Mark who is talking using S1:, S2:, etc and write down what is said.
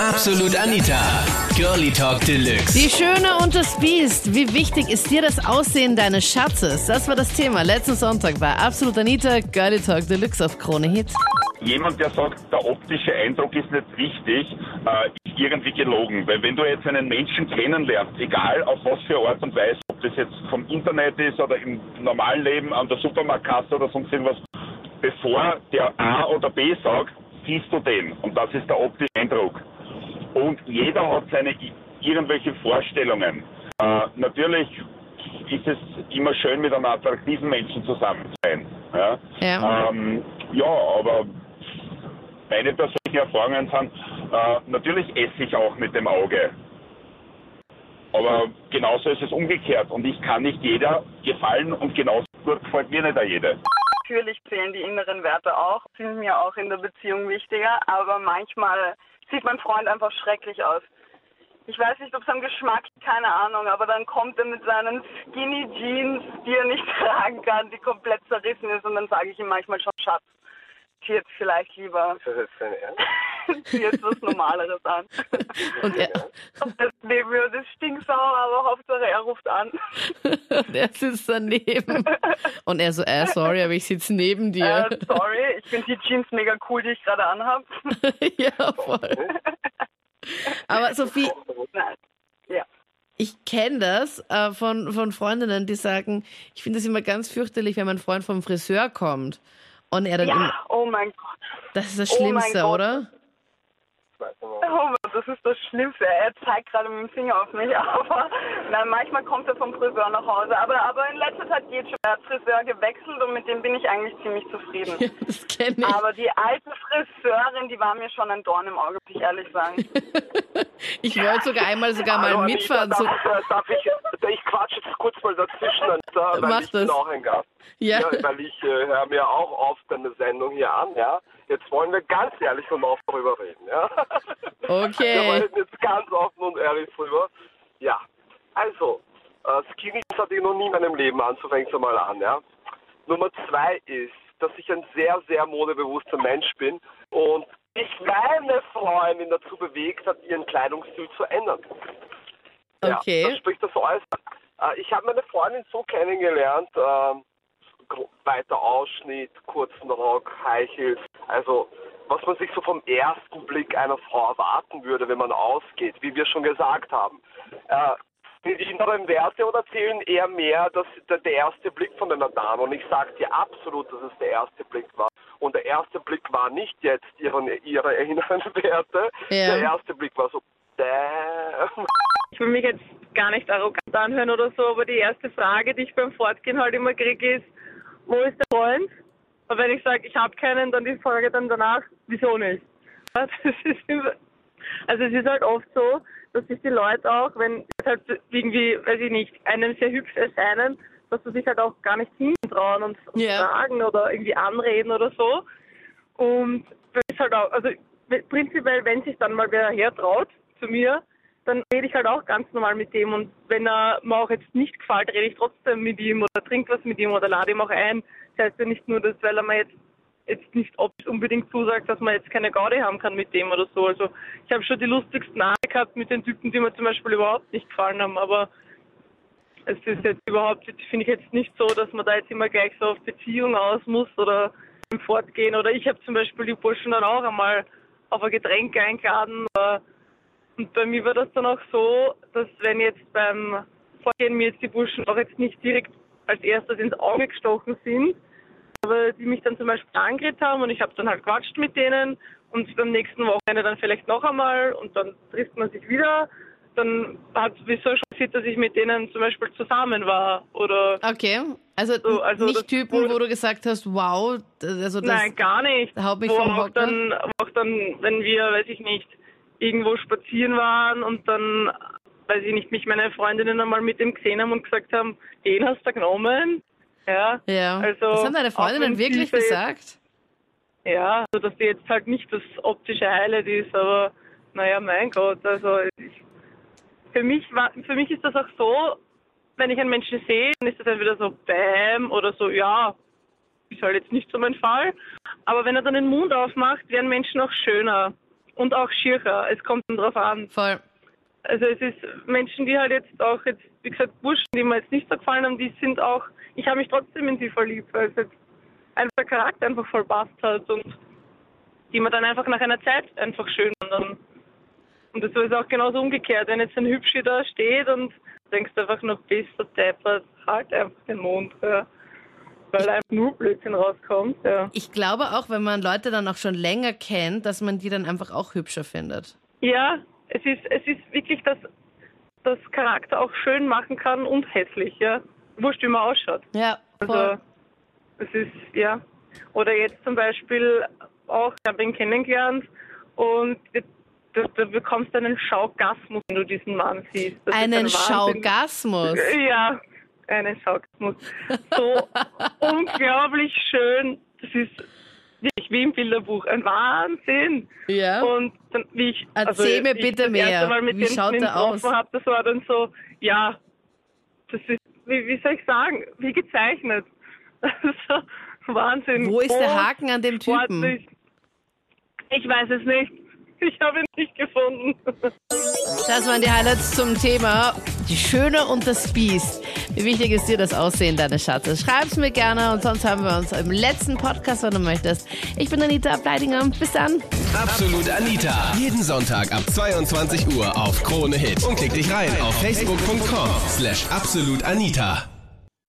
S1: Absolut Anita. Girlie Talk Deluxe.
S2: Die Schöne und das Biest. Wie wichtig ist dir das Aussehen deines Schatzes? Das war das Thema letzten Sonntag bei Absolut Anita, Girlie Talk Deluxe auf Krone Hit.
S3: Jemand, der sagt, der optische Eindruck ist nicht wichtig, äh, ist irgendwie gelogen. Weil wenn du jetzt einen Menschen kennenlernst, egal auf was für Art und Weise, ob das jetzt vom Internet ist oder im normalen Leben, an der Supermarktkasse oder sonst irgendwas, bevor der A oder B sagt, siehst du den. Und das ist der optische Eindruck. Und jeder hat seine irgendwelche Vorstellungen. Äh, natürlich ist es immer schön, mit einem attraktiven Menschen zusammen zu sein. Ja,
S2: Ja.
S3: ähm, ja aber meine persönlichen Erfahrungen sind, äh, natürlich esse ich auch mit dem Auge. Aber genauso ist es umgekehrt. Und ich kann nicht jeder gefallen und genauso gut gefällt mir nicht jeder.
S4: Natürlich zählen die inneren Werte auch, sind mir auch in der Beziehung wichtiger, aber manchmal sieht mein Freund einfach schrecklich aus. Ich weiß nicht, ob es am Geschmack, keine Ahnung, aber dann kommt er mit seinen Skinny Jeans, die er nicht tragen kann, die komplett zerrissen ist und dann sage ich ihm manchmal schon, Schatz, zieh jetzt vielleicht lieber,
S5: Ist das jetzt dein Ernst?
S4: zieh jetzt was Normaleres an.
S2: Und er,
S4: Das neben mir, das stinksauer, aber Hauptsache er ruft an.
S2: und er sitzt daneben. Und er so, äh, sorry, aber ich sitze neben dir.
S4: Äh, sorry, ich finde die Jeans mega cool, die ich gerade anhab.
S2: ja, voll. Aber Sophie.
S4: Ja.
S2: ich kenne das äh, von, von Freundinnen, die sagen, ich finde es immer ganz fürchterlich, wenn mein Freund vom Friseur kommt. Und er dann immer,
S4: Ja, oh mein Gott.
S2: das ist das
S4: Oh
S2: Schlimmste,
S4: Gott.
S2: oder?
S5: Nicht
S4: Oh Mann, das ist das Schlimmste. Er zeigt gerade mit dem Finger auf mich, aber nein, manchmal kommt er vom Friseur nach Hause. Aber, aber in letzter Zeit geht schon. Er hat Friseur gewechselt und mit dem bin ich eigentlich ziemlich zufrieden.
S2: Ja, das kenne ich.
S4: Aber die alte Friseurin, die war mir schon ein Dorn im Auge, muss ich ehrlich sagen.
S2: Ich wollte sogar einmal sogar mal
S5: Hallo,
S2: mitfahren.
S5: Anita,
S2: So,
S5: darf, darf ich, ich quatsche jetzt kurz mal dazwischen, weil
S2: Mach
S5: ich bin
S2: das.
S5: auch ein Gast.
S2: ja.
S5: weil ich äh, höre mir auch oft eine Sendung hier an, ja. Jetzt wollen wir ganz ehrlich und offen darüber reden, ja. Wir
S2: Okay.
S5: reden jetzt ganz offen und ehrlich drüber. Ja, also, äh, Skinny hatte ich noch nie in meinem Leben an, so fängt's einmal an, ja. Nummer zwei ist, dass ich ein sehr, sehr modebewusster Mensch bin und ich meine Freundin dazu bewegt hat, ihren Kleidungsstil zu ändern. Ja,
S2: Okay.
S5: das spricht das Äußere. Äh, ich habe meine Freundin so kennengelernt, gro- weiter Ausschnitt, kurzen Rock, High Heels, also was man sich so vom ersten Blick einer Frau erwarten würde, wenn man ausgeht, wie wir schon gesagt haben. Äh, die inneren Werte oder zählen eher mehr das, der, der erste Blick von einer Dame. Und ich sage dir absolut, dass es der erste Blick war. Und der erste Blick war nicht jetzt ihren, ihre inneren Werte.
S2: Ja.
S5: Der erste Blick war so, damn.
S6: Ich will mich jetzt gar nicht arrogant anhören oder so, aber die erste Frage, die ich beim Fortgehen halt immer kriege, ist, wo ist der Freund? Und wenn ich sage, ich habe keinen, dann die Frage dann danach, wieso nicht? Also es ist halt oft so, dass sich die Leute auch, wenn es halt irgendwie, weiß ich nicht, einem sehr hübsch erscheinen, dass sie sich halt auch gar nicht hintrauen und, und
S2: Ja.
S6: fragen oder irgendwie anreden oder so. Und das ist halt auch, also prinzipiell, wenn sich dann mal wer hertraut zu mir, dann rede ich halt auch ganz normal mit dem und wenn er mir auch jetzt nicht gefällt, rede ich trotzdem mit ihm oder trinke was mit ihm oder lade ihm auch ein. Heißt ja nicht nur, dass weil er mir jetzt jetzt nicht unbedingt zusagt, dass man jetzt keine Gaudi haben kann mit dem oder so. Also ich habe schon die lustigsten Haare gehabt mit den Typen, die mir zum Beispiel überhaupt nicht gefallen haben, aber es ist jetzt überhaupt, finde ich jetzt nicht so, dass man da jetzt immer gleich so auf Beziehung aus muss oder im Fortgehen. Oder ich habe zum Beispiel die Burschen dann auch einmal auf ein Getränk eingeladen. Und bei mir war das dann auch so, dass wenn jetzt beim Fortgehen mir jetzt die Burschen auch jetzt nicht direkt als erstes ins Auge gestochen sind, aber die mich dann zum Beispiel angeredet haben und ich habe dann halt quatscht mit denen und beim nächsten Wochenende dann vielleicht noch einmal und dann trifft man sich wieder. Dann hat es sowieso schon passiert, dass ich mit denen zum Beispiel zusammen war oder
S2: Okay. Also,
S6: So, also
S2: nicht Typen, wo du gesagt hast, wow, also das.
S6: Nein, gar nicht.
S2: haut mich
S6: Wo
S2: vom
S6: auch
S2: Hocker.
S6: dann, auch dann, wenn wir, weiß ich nicht, irgendwo spazieren waren und dann, weiß ich nicht, mich meine Freundinnen einmal mit dem gesehen haben und gesagt haben, den hast du genommen. Ja,
S2: Ja.
S6: also
S2: das haben deine Freundinnen wirklich gesagt?
S6: ja, also dass die jetzt halt nicht das optische Highlight ist, aber naja, mein Gott, also ich, für mich war, für mich ist das auch so, wenn ich einen Menschen sehe, dann ist das entweder so Bäm oder so, ja, ist halt jetzt nicht so mein Fall. Aber wenn er dann den Mund aufmacht, werden Menschen auch schöner. und auch schircher. Es kommt dann drauf an.
S2: Voll.
S6: Also es ist Menschen, die halt jetzt auch jetzt, wie gesagt, Burschen, die mir jetzt nicht so gefallen haben, die sind auch, ich habe mich trotzdem in sie verliebt, weil es jetzt einfach der Charakter einfach voll passt hat und die man dann einfach nach einer Zeit einfach schön und dann und das ist auch genauso umgekehrt, wenn jetzt ein Hübschi da steht und denkst einfach nur, bist du deppert, halt einfach den Mund, ja. weil einfach nur Blödsinn rauskommt, ja.
S2: Ich glaube auch, wenn man Leute dann auch schon länger kennt, dass man die dann einfach auch hübscher findet.
S6: Ja, es ist, es ist wirklich, dass das Charakter auch schön machen kann und hässlich, ja. Wurscht, wie man ausschaut.
S2: Ja, voll.
S6: Also, es ist, ja. Oder jetzt zum Beispiel auch, ich habe ihn kennengelernt und du, du bekommst einen Schaugasmus, wenn du diesen Mann siehst. Das
S2: Einen
S6: ein.
S2: Schaugasmus.
S6: Ja, einen Schaugasmus. So unglaublich schön. Das ist wirklich wie im Bilderbuch. Ein Wahnsinn.
S2: Ja.
S6: Und dann, wie ich, also
S2: Erzähl mir
S6: wie ich
S2: bitte
S6: das
S2: mehr.
S6: erste Mal mit
S2: Wie
S6: dem
S2: schaut der aus?
S6: Hab, das war dann so, ja, das ist, wie, wie soll ich sagen, wie gezeichnet. Also, Wahnsinn.
S2: Wo ist der
S6: Groß,
S2: Haken an dem Typen?
S6: sportlich. Ich weiß es nicht. Ich habe ihn nicht gefunden.
S2: Das waren die Highlights zum Thema Die Schöne und das Biest. Wie wichtig ist dir das Aussehen deines Schatzes? Schreib's mir gerne und sonst haben wir uns im letzten Podcast, wenn du möchtest. Ich bin Anita Ableidinger. Bis dann.
S1: Absolut Anita. Jeden Sonntag ab 22 Uhr auf Krone Hit. Und klick dich rein auf facebook.com slash absolutanita.